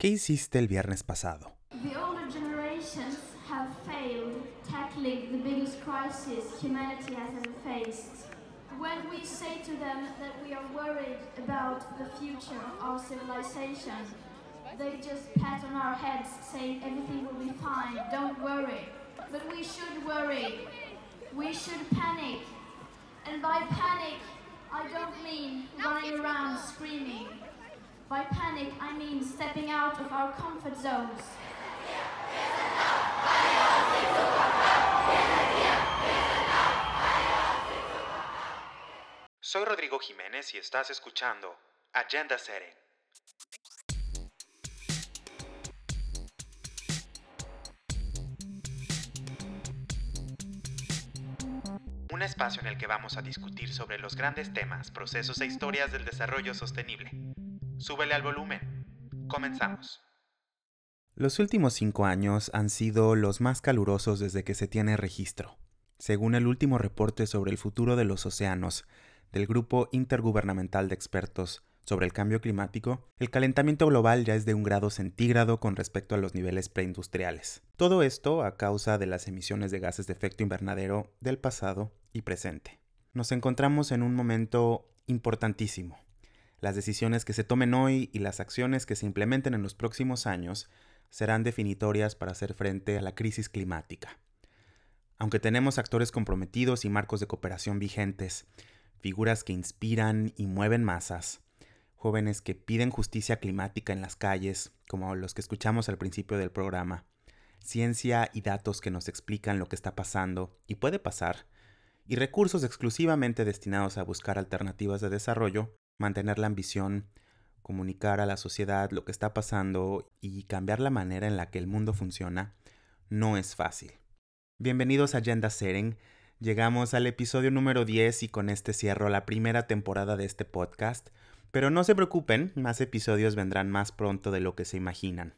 ¿Qué hiciste el viernes pasado? The older generations have failed tackling the biggest crisis humanity has ever faced. When we say to them that we are worried about the future of our civilization, they just pat on our heads saying everything will be fine, don't worry. But we should worry. We should panic. And by panic, I don't mean running around screaming. By panic, I mean stepping out of our comfort zones. Soy Rodrigo Jiménez y estás escuchando Agenda Setting. Un espacio en el que vamos a discutir sobre los grandes temas, procesos e historias del desarrollo sostenible. Súbele al volumen. Comenzamos. Los últimos cinco años han sido los más calurosos desde que se tiene registro. Según el último reporte sobre el futuro de los océanos del Grupo Intergubernamental de Expertos sobre el Cambio Climático, el calentamiento global ya es de un grado centígrado con respecto a los niveles preindustriales. Todo esto a causa de las emisiones de gases de efecto invernadero del pasado y presente. Nos encontramos en un momento importantísimo. Las decisiones que se tomen hoy y las acciones que se implementen en los próximos años serán definitorias para hacer frente a la crisis climática. Aunque tenemos actores comprometidos y marcos de cooperación vigentes, figuras que inspiran y mueven masas, jóvenes que piden justicia climática en las calles, como los que escuchamos al principio del programa, ciencia y datos que nos explican lo que está pasando y puede pasar, y recursos exclusivamente destinados a buscar alternativas de desarrollo, mantener la ambición, comunicar a la sociedad lo que está pasando y cambiar la manera en la que el mundo funciona, no es fácil. Bienvenidos a Agenda Setting. Llegamos al episodio número 10 y con este cierro la primera temporada de este podcast. Pero no se preocupen, más episodios vendrán más pronto de lo que se imaginan.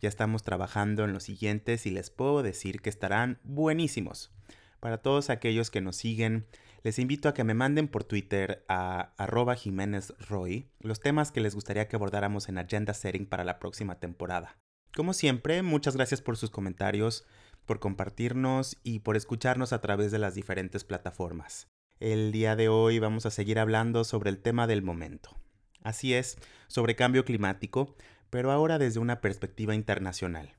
Ya estamos trabajando en los siguientes y les puedo decir que estarán buenísimos. Para todos aquellos que nos siguen, les invito a que me manden por Twitter a arroba Jiménez Roy los temas que les gustaría que abordáramos en Agenda Setting para la próxima temporada. Como siempre, muchas gracias por sus comentarios, por compartirnos y por escucharnos a través de las diferentes plataformas. El día de hoy vamos a seguir hablando sobre el tema del momento. Así es, sobre cambio climático, pero ahora desde una perspectiva internacional.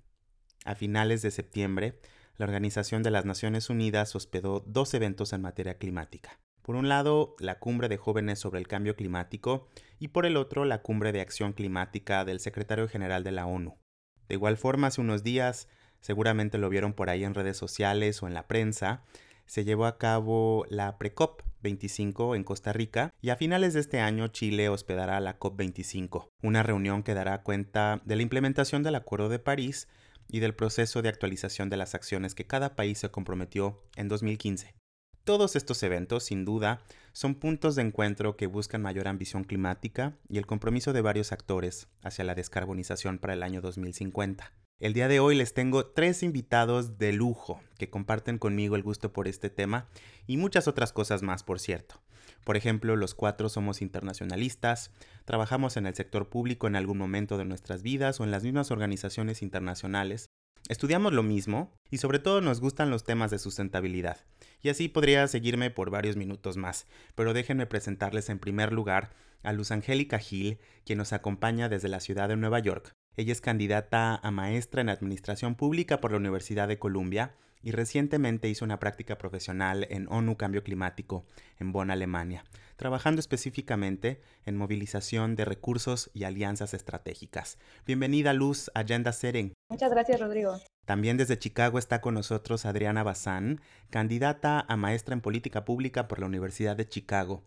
A finales de septiembre, la Organización de las Naciones Unidas hospedó dos eventos en materia climática. Por un lado, la cumbre de jóvenes sobre el cambio climático y por el otro, la cumbre de acción climática del secretario general de la ONU. De igual forma, hace unos días, seguramente lo vieron por ahí en redes sociales o en la prensa, se llevó a cabo la PreCop 25 en Costa Rica y a finales de este año Chile hospedará la COP25, una reunión que dará cuenta de la implementación del Acuerdo de París y del proceso de actualización de las acciones que cada país se comprometió en 2015. Todos estos eventos, sin duda, son puntos de encuentro que buscan mayor ambición climática y el compromiso de varios actores hacia la descarbonización para el año 2050. El día de hoy les tengo tres invitados de lujo que comparten conmigo el gusto por este tema y muchas otras cosas más, por cierto. Por ejemplo, los cuatro somos internacionalistas, trabajamos en el sector público en algún momento de nuestras vidas o en las mismas organizaciones internacionales, estudiamos lo mismo y sobre todo nos gustan los temas de sustentabilidad. Y así podría seguirme por varios minutos más, pero déjenme presentarles en primer lugar a Luz Angélica Gil, quien nos acompaña desde la ciudad de Nueva York. Ella es candidata a maestra en Administración Pública por la Universidad de Columbia y recientemente hizo una práctica profesional en ONU Cambio Climático en Bonn, Alemania, trabajando específicamente en movilización de recursos y alianzas estratégicas. Bienvenida Luz, Agenda Setting. Muchas gracias, Rodrigo. También desde Chicago está con nosotros Adriana Bazán, candidata a maestra en política pública por la Universidad de Chicago.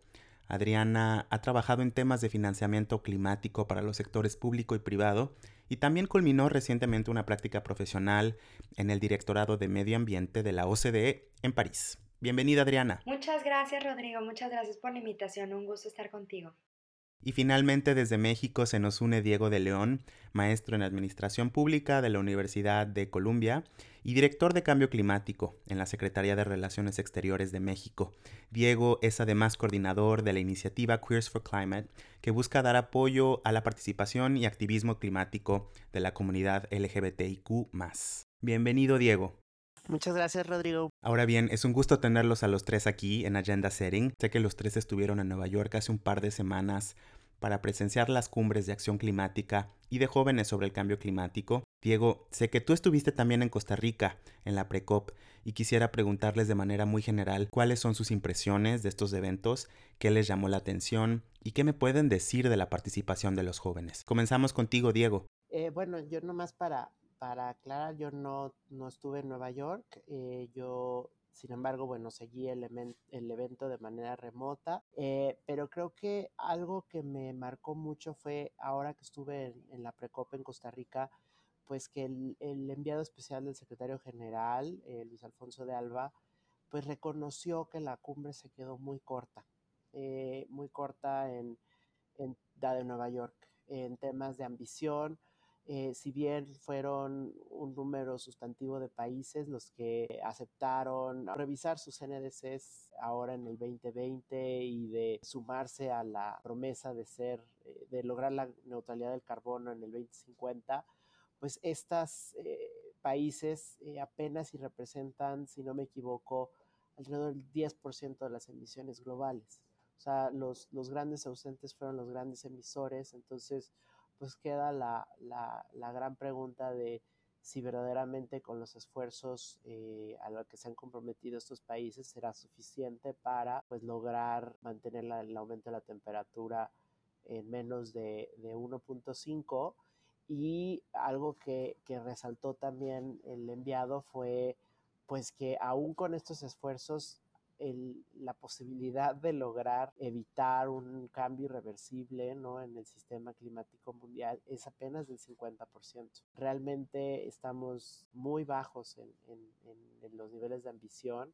Adriana ha trabajado en temas de financiamiento climático para los sectores público y privado y también culminó recientemente una práctica profesional en el Directorado de Medio Ambiente de la OCDE en París. Bienvenida Adriana. Muchas gracias Rodrigo, muchas gracias por la invitación, un gusto estar contigo. Y finalmente desde México se nos une Diego de León, maestro en Administración Pública de la Universidad de Columbia y director de Cambio Climático en la Secretaría de Relaciones Exteriores de México. Diego es además coordinador de la iniciativa Queers for Climate, que busca dar apoyo a la participación y activismo climático de la comunidad LGBTIQ. Bienvenido, Diego. Muchas gracias, Rodrigo. Ahora bien, es un gusto tenerlos a los tres aquí en Agenda Setting. Sé que los tres estuvieron en Nueva York hace un par de semanas para presenciar las cumbres de acción climática y de jóvenes sobre el cambio climático. Diego, sé que tú estuviste también en Costa Rica en la Precop y quisiera preguntarles de manera muy general cuáles son sus impresiones de estos eventos, qué les llamó la atención y qué me pueden decir de la participación de los jóvenes. Comenzamos contigo, Diego. Eh, bueno, yo nomás para, para aclarar, yo no, no estuve en Nueva York, eh, yo sin embargo, bueno, seguí el, el evento de manera remota, eh, pero creo que algo que me marcó mucho fue ahora que estuve en, la Precopa en Costa Rica, pues que el, enviado especial del secretario general, eh, Luis Alfonso de Alba, pues reconoció que la cumbre se quedó muy corta, muy corta en, en la de Nueva York, en temas de ambición, eh, si bien fueron un número sustantivo de países los que aceptaron revisar sus NDCs ahora en el 2020 y de sumarse a la promesa de ser, eh, de lograr la neutralidad del carbono en el 2050, pues estos eh, países apenas si representan, si no me equivoco, alrededor del 10% de las emisiones globales. O sea, los, los grandes ausentes fueron los grandes emisores, entonces pues queda la, gran pregunta de si verdaderamente con los esfuerzos eh, a los que se han comprometido estos países será suficiente para pues lograr mantener el aumento de la temperatura en menos de, 1.5 y algo que, que, resaltó también el enviado fue pues que aún con estos esfuerzos la posibilidad de lograr evitar un cambio irreversible ¿no? en el sistema climático mundial es apenas del 50%. Realmente estamos muy bajos en, en los niveles de ambición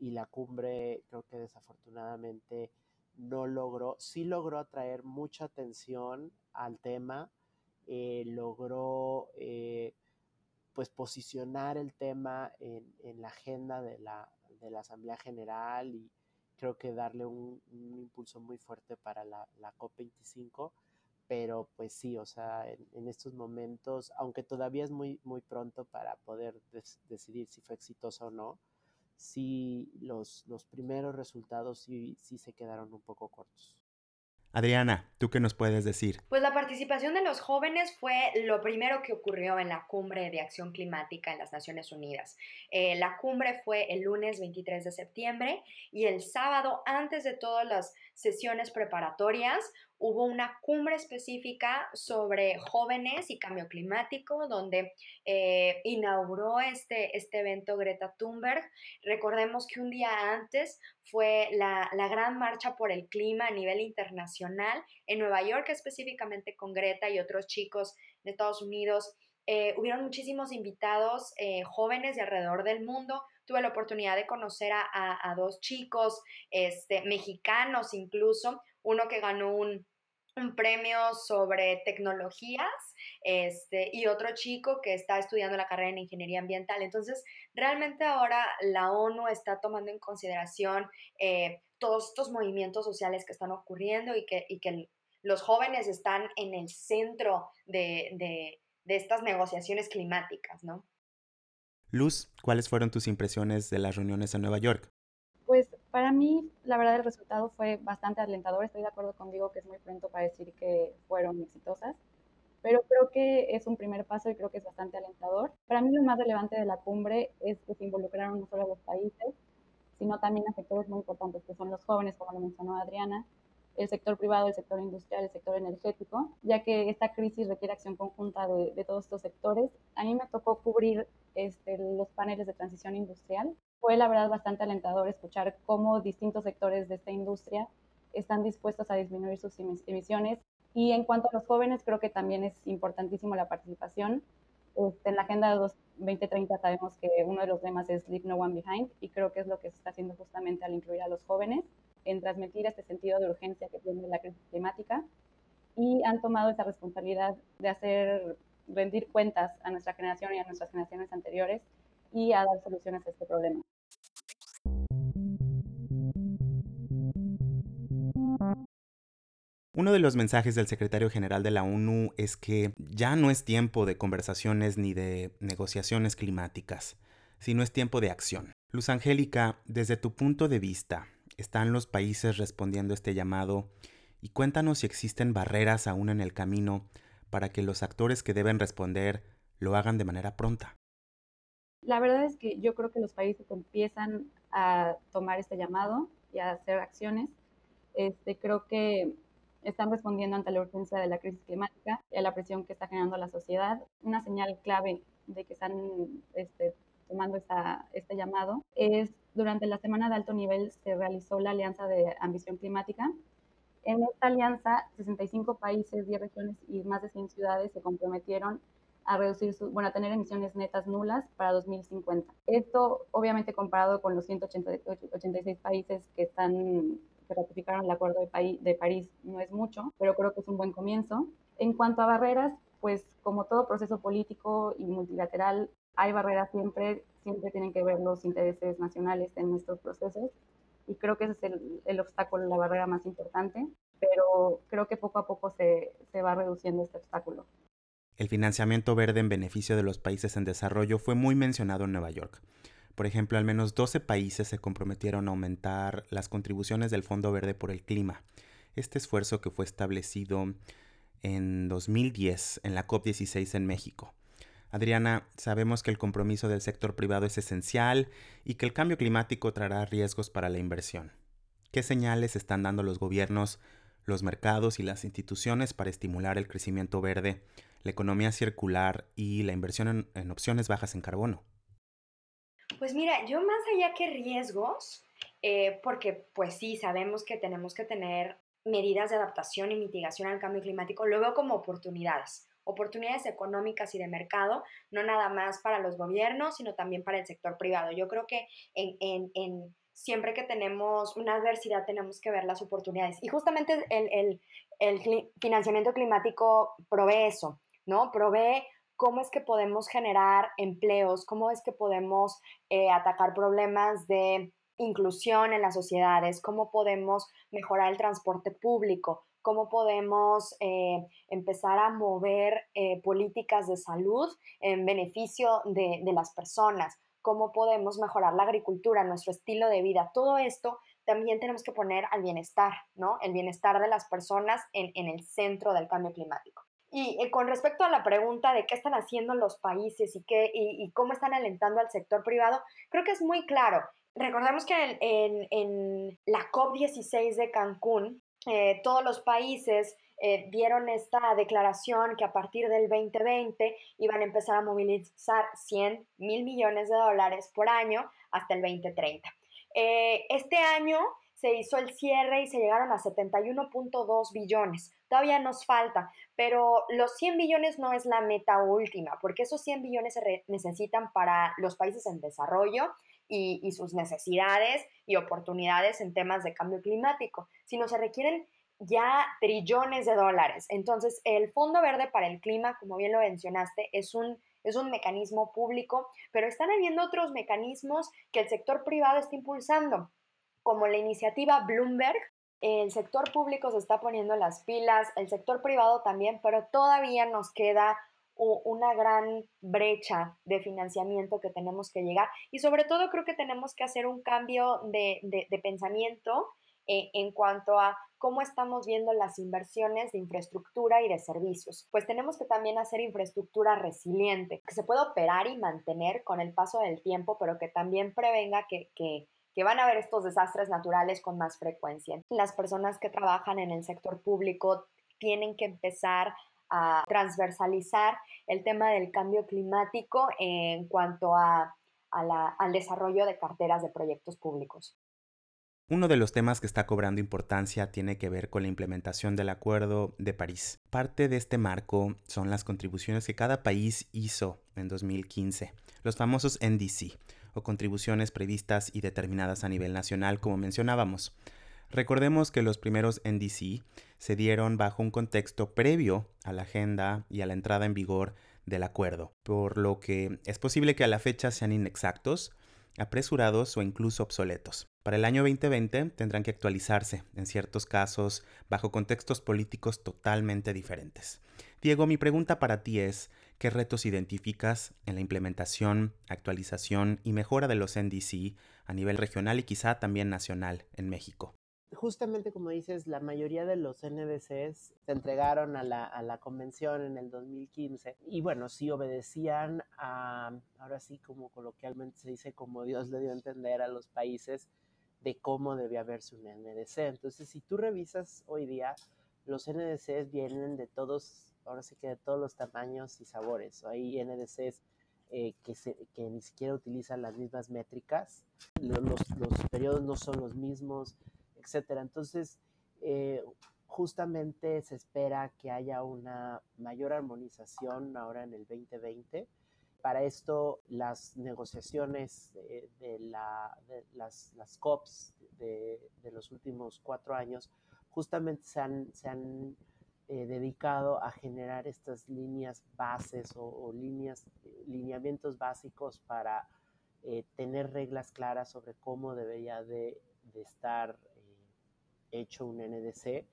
y la cumbre creo que desafortunadamente no logró, sí logró atraer mucha atención al tema, eh, logró eh, pues posicionar el tema en, en, la agenda de la, de la Asamblea General y creo que darle un, impulso muy fuerte para la, COP25, pero pues sí, o sea, en, estos momentos, aunque todavía es muy, muy pronto para poder decidir si fue exitoso o no, sí los, los primeros resultados sí, sí se quedaron un poco cortos. Adriana, ¿tú qué nos puedes decir? Pues la participación de los jóvenes fue lo primero que ocurrió en la cumbre de acción climática en las Naciones Unidas. Eh, la cumbre fue el lunes 23 de septiembre y el sábado, antes de todas las sesiones preparatorias, hubo una cumbre específica sobre jóvenes y cambio climático, donde eh, inauguró este, este evento Greta Thunberg. Recordemos que un día antes fue la, gran marcha por el clima a nivel internacional en Nueva York, específicamente con Greta y otros chicos de Estados Unidos. Eh, hubieron muchísimos invitados eh, jóvenes de alrededor del mundo. Tuve la oportunidad de conocer a, a dos chicos este, mexicanos incluso, uno que ganó un, un premio sobre tecnologías este, y otro chico que está estudiando la carrera en ingeniería ambiental. Entonces, realmente ahora la ONU está tomando en consideración eh, todos estos movimientos sociales que están ocurriendo y que, y que los jóvenes están en el centro de, de, de estas negociaciones climáticas, ¿no? Luz, ¿cuáles fueron tus impresiones de las reuniones en Nueva York? Para mí, la verdad, el resultado fue bastante alentador. Estoy de acuerdo contigo que es muy pronto para decir que fueron exitosas, pero creo que es un primer paso y creo que es bastante alentador. Para mí lo más relevante de la cumbre es que se involucraron no solo los países, sino también a sectores muy importantes, que son los jóvenes, como lo mencionó Adriana, el sector privado, el sector industrial, el sector energético, ya que esta crisis requiere acción conjunta de, de todos estos sectores. A mí me tocó cubrir este, los paneles de transición industrial fue la verdad bastante alentador escuchar cómo distintos sectores de esta industria están dispuestos a disminuir sus emisiones. Y en cuanto a los jóvenes, creo que también es importantísimo la participación. Este, en la Agenda 2030 sabemos que uno de los lemas es Leave No One Behind y creo que es lo que se está haciendo justamente al incluir a los jóvenes en transmitir este sentido de urgencia que tiene la crisis climática y han tomado esa responsabilidad de hacer rendir cuentas a nuestra generación y a nuestras generaciones anteriores y a dar soluciones a este problema. Uno de los mensajes del secretario general de la ONU es que ya no es tiempo de conversaciones ni de negociaciones climáticas, sino es tiempo de acción. Luz Angélica, desde tu punto de vista, ¿están los países respondiendo a este llamado? Y cuéntanos si existen barreras aún en el camino para que los actores que deben responder lo hagan de manera pronta. La verdad es que yo creo que los países empiezan a tomar este llamado y a hacer acciones. Este, creo que están respondiendo ante la urgencia de la crisis climática y a la presión que está generando la sociedad. Una señal clave de que están este, tomando esta, este llamado es durante la semana de alto nivel se realizó la Alianza de Ambición Climática. En esta alianza, 65 países, 10 regiones y más de 100 ciudades se comprometieron a reducir su, bueno, a tener emisiones netas nulas para 2050. Esto, obviamente, comparado con los 186 países que están que ratificaron el Acuerdo de, de París no es mucho, pero creo que es un buen comienzo. En cuanto a barreras, pues como todo proceso político y multilateral, hay barreras siempre, siempre tienen que ver los intereses nacionales en nuestros procesos y creo que ese es el, el obstáculo, la barrera más importante, pero creo que poco a poco se, se va reduciendo este obstáculo. El financiamiento verde en beneficio de los países en desarrollo fue muy mencionado en Nueva York. Por ejemplo, al menos 12 países se comprometieron a aumentar las contribuciones del Fondo Verde por el Clima. Este esfuerzo que fue establecido en 2010 en la COP16 en México. Adriana, sabemos que el compromiso del sector privado es esencial y que el cambio climático traerá riesgos para la inversión. ¿Qué señales están dando los gobiernos, los mercados y las instituciones para estimular el crecimiento verde, la economía circular y la inversión en, opciones bajas en carbono? Pues mira, yo más allá que riesgos, eh, porque pues sí, sabemos que tenemos que tener medidas de adaptación y mitigación al cambio climático, lo veo como oportunidades, oportunidades económicas y de mercado, no nada más para los gobiernos, sino también para el sector privado. Yo creo que en, en, siempre que tenemos una adversidad tenemos que ver las oportunidades. Y justamente el, el, financiamiento climático provee eso, ¿no? Provee cómo es que podemos generar empleos, cómo es que podemos eh, atacar problemas de inclusión en las sociedades, cómo podemos mejorar el transporte público, cómo podemos eh, empezar a mover eh, políticas de salud en beneficio de, las personas, cómo podemos mejorar la agricultura, nuestro estilo de vida. Todo esto también tenemos que poner al bienestar, ¿no? El bienestar de las personas en, en el centro del cambio climático. Y eh, con respecto a la pregunta de qué están haciendo los países y, qué, y, cómo están alentando al sector privado, creo que es muy claro. Recordemos que en, en, la COP16 de Cancún, eh, todos los países eh, dieron esta declaración que a partir del 2020 iban a empezar a movilizar 100 mil millones de dólares por año hasta el 2030. este año se hizo el cierre y se llegaron a 71.2 billones. Todavía nos falta, pero los 100 billones no es la meta última, porque esos 100 billones se necesitan para los países en desarrollo y, y sus necesidades y oportunidades en temas de cambio climático, sino se requieren ya trillones de dólares. Entonces, el Fondo Verde para el Clima, como bien lo mencionaste, es un, es un mecanismo público, pero están habiendo otros mecanismos que el sector privado está impulsando como la iniciativa Bloomberg, el sector público se está poniendo las pilas, el sector privado también, pero todavía nos queda una gran brecha de financiamiento que tenemos que llegar y sobre todo creo que tenemos que hacer un cambio de, pensamiento eh, en cuanto a cómo estamos viendo las inversiones de infraestructura y de servicios. Pues tenemos que también hacer infraestructura resiliente, que se pueda operar y mantener con el paso del tiempo, pero que también prevenga que que van a haber estos desastres naturales con más frecuencia. Las personas que trabajan en el sector público tienen que empezar a transversalizar el tema del cambio climático en cuanto a, al desarrollo de carteras de proyectos públicos. Uno de los temas que está cobrando importancia tiene que ver con la implementación del Acuerdo de París. Parte de este marco son las contribuciones que cada país hizo en 2015, los famosos NDC, o contribuciones previstas y determinadas a nivel nacional, como mencionábamos. Recordemos que los primeros NDC se dieron bajo un contexto previo a la agenda y a la entrada en vigor del acuerdo, por lo que es posible que a la fecha sean inexactos, apresurados o incluso obsoletos. Para el año 2020 tendrán que actualizarse, en ciertos casos, bajo contextos políticos totalmente diferentes. Diego, mi pregunta para ti es, ¿qué retos identificas en la implementación, actualización y mejora de los NDC a nivel regional y quizá también nacional en México? Justamente como dices, la mayoría de los NDCs se entregaron a la, a la, convención en el 2015 y bueno, sí obedecían a, ahora sí como coloquialmente se dice, como Dios le dio a entender a los países de cómo debía verse un NDC. Entonces, si tú revisas hoy día, los NDCs vienen de todos, ahora sí que de todos los tamaños y sabores. Hay NDCs eh, que, se, que ni siquiera utilizan las mismas métricas, los, los periodos no son los mismos, etcétera. Entonces, eh, justamente se espera que haya una mayor armonización ahora en el 2020. Para esto, las negociaciones de, la, las, las, COPs de, los últimos cuatro años justamente se han, se han eh, dedicado a generar estas líneas bases o, líneas, lineamientos básicos para eh, tener reglas claras sobre cómo debería de, de estar hecho un NDC.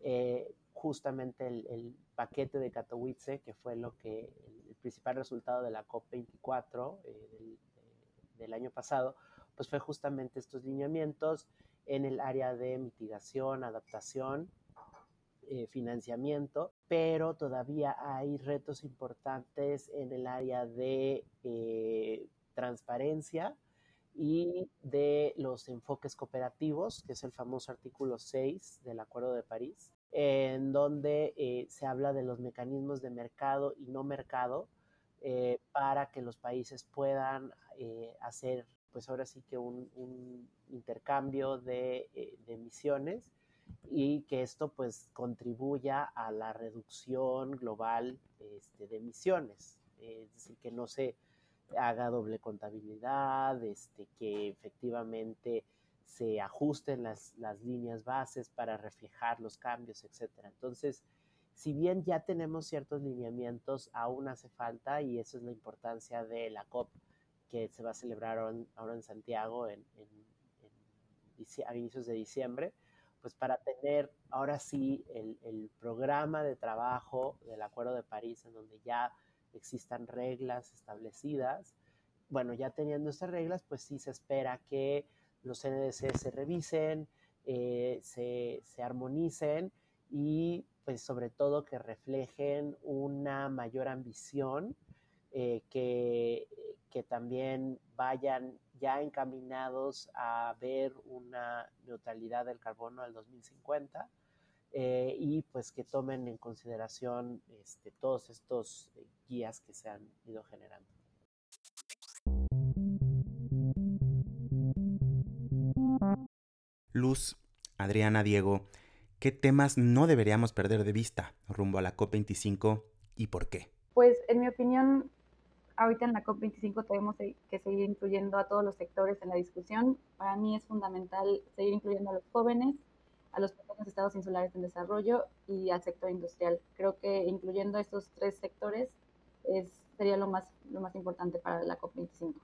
Eh, justamente el, paquete de Katowice, que fue lo que el, principal resultado de la COP24 eh, del, año pasado, pues fue justamente estos lineamientos en el área de mitigación, adaptación, eh, financiamiento, pero todavía hay retos importantes en el área de transparencia, y de los enfoques cooperativos, que es el famoso artículo 6 del Acuerdo de París, en donde eh, se habla de los mecanismos de mercado y no mercado eh, para que los países puedan eh, hacer, pues ahora sí que un, intercambio de, emisiones y que esto pues contribuya a la reducción global este, de emisiones, es decir, que no se haga doble contabilidad, este, que efectivamente se ajusten las, las líneas bases para reflejar los cambios, etcétera. Entonces, si bien ya tenemos ciertos lineamientos, aún hace falta y esa es la importancia de la COP que se va a celebrar ahora en Santiago en, a inicios de diciembre, pues para tener ahora sí el, el, programa de trabajo del Acuerdo de París en donde ya existan reglas establecidas. Bueno, ya teniendo estas reglas, pues sí se espera que los NDC se revisen, eh, se, armonicen y pues sobre todo que reflejen una mayor ambición, eh, que, que también vayan ya encaminados a ver una neutralidad del carbono al 2050 eh, y pues que tomen en consideración este, todos estos eh, guías que se han ido generando. Luz, Adriana, Diego, ¿qué temas no deberíamos perder de vista rumbo a la COP25 y por qué? Pues en mi opinión, ahorita en la COP25 tenemos que seguir incluyendo a todos los sectores en la discusión. Para mí es fundamental seguir incluyendo a los jóvenes, a los pequeños estados insulares en desarrollo y al sector industrial. Creo que incluyendo estos tres sectores es, sería lo más, lo más importante para la COP25.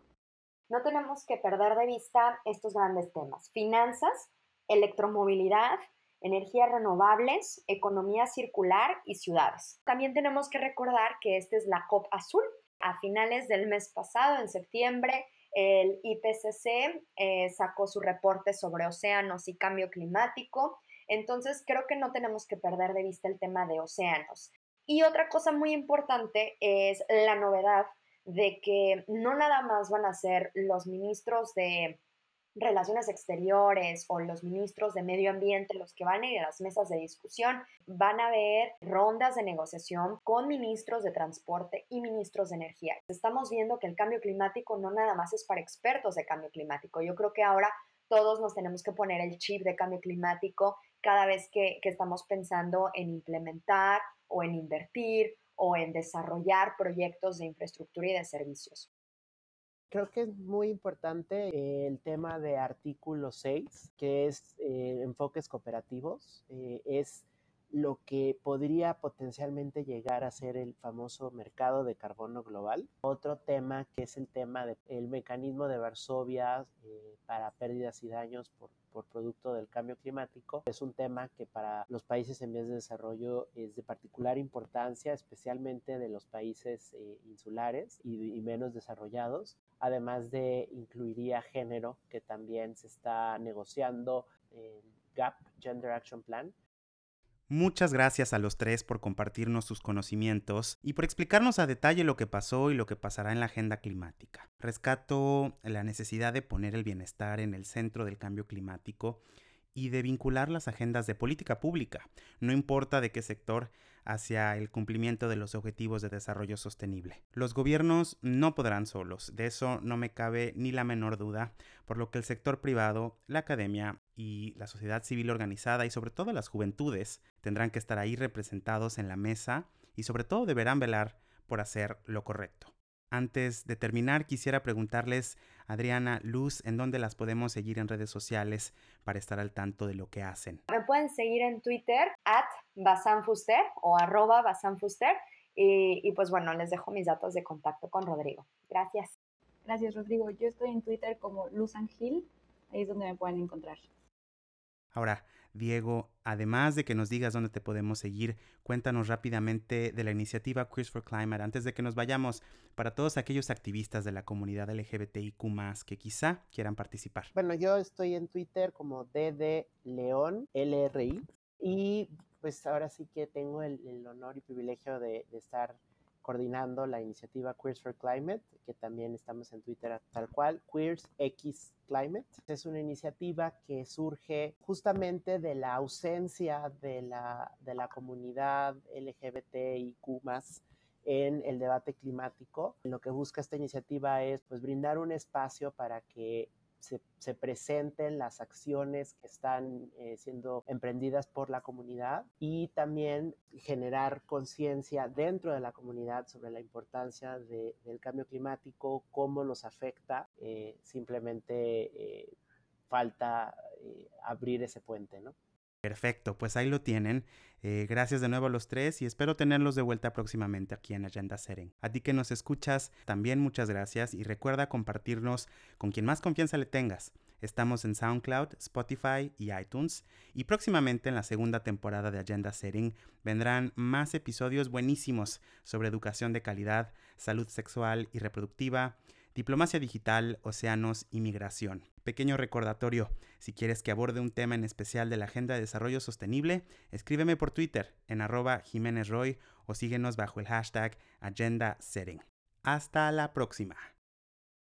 No tenemos que perder de vista estos grandes temas. Finanzas, electromovilidad, energías renovables, economía circular y ciudades. También tenemos que recordar que esta es la COP Azul. A finales del mes pasado, en septiembre, el IPCC eh, sacó su reporte sobre océanos y cambio climático, entonces creo que no tenemos que perder de vista el tema de océanos. Y otra cosa muy importante es la novedad de que no nada más van a ser los ministros de Relaciones Exteriores o los ministros de Medio Ambiente los que van a ir a las mesas de discusión, van a haber rondas de negociación con ministros de Transporte y ministros de Energía. Estamos viendo que el cambio climático no nada más es para expertos de cambio climático. Yo creo que ahora todos nos tenemos que poner el chip de cambio climático cada vez que, que estamos pensando en implementar o en invertir o en desarrollar proyectos de infraestructura y de servicios. Creo que es muy importante el tema de artículo 6, que es eh, enfoques cooperativos. Eh, es lo que podría potencialmente llegar a ser el famoso mercado de carbono global. Otro tema que es el tema del mecanismo de Varsovia eh, para pérdidas y daños por, producto del cambio climático. Es un tema que para los países en vías de desarrollo es de particular importancia, especialmente de los países eh, insulares y, menos desarrollados. Además de incluiría género, que también se está negociando el GAP, Gender Action Plan, Muchas gracias a los tres por compartirnos sus conocimientos y por explicarnos a detalle lo que pasó y lo que pasará en la agenda climática. Rescato la necesidad de poner el bienestar en el centro del cambio climático y de vincular las agendas de política pública, no importa de qué sector, hacia el cumplimiento de los objetivos de desarrollo sostenible. Los gobiernos no podrán solos, de eso no me cabe ni la menor duda, por lo que el sector privado, la academia y la sociedad civil organizada y sobre todo las juventudes tendrán que estar ahí representados en la mesa y sobre todo deberán velar por hacer lo correcto. Antes de terminar, quisiera preguntarles, Adriana, Luz, ¿en dónde las podemos seguir en redes sociales para estar al tanto de lo que hacen? Me pueden seguir en Twitter, at basanfuster o arroba basanfuster. Y, y pues bueno, les dejo mis datos de contacto con Rodrigo. Gracias. Gracias, Rodrigo. Yo estoy en Twitter como Luz Angil. Ahí es donde me pueden encontrar. Ahora, Diego, además de que nos digas dónde te podemos seguir, cuéntanos rápidamente de la iniciativa Queers for Climate antes de que nos vayamos para todos aquellos activistas de la comunidad LGBTIQ que quizá quieran participar. Bueno, yo estoy en Twitter como DD LRI y pues ahora sí que tengo el, honor y privilegio de estar coordinando la iniciativa Queers for Climate, que también estamos en Twitter tal cual, Queers X Climate. Es una iniciativa que surge justamente de la ausencia de la, de la comunidad LGBTIQ en el debate climático. Lo que busca esta iniciativa es pues, brindar un espacio para que se, presenten las acciones que están eh, siendo emprendidas por la comunidad y también generar conciencia dentro de la comunidad sobre la importancia del cambio climático, cómo nos afecta. Eh, simplemente eh, falta abrir ese puente, ¿no? Perfecto, pues ahí lo tienen. Eh, gracias de nuevo a los tres y espero tenerlos de vuelta próximamente aquí en Agenda Setting. A ti que nos escuchas, también muchas gracias y recuerda compartirnos con quien más confianza le tengas. Estamos en SoundCloud, Spotify y iTunes y próximamente en la segunda temporada de Agenda Setting vendrán más episodios buenísimos sobre educación de calidad, salud sexual y reproductiva, diplomacia digital, océanos y migración. Pequeño recordatorio, si quieres que aborde un tema en especial de la Agenda de Desarrollo Sostenible, escríbeme por Twitter en arroba Jiménez Roy o síguenos bajo el hashtag Agenda Setting. Hasta la próxima.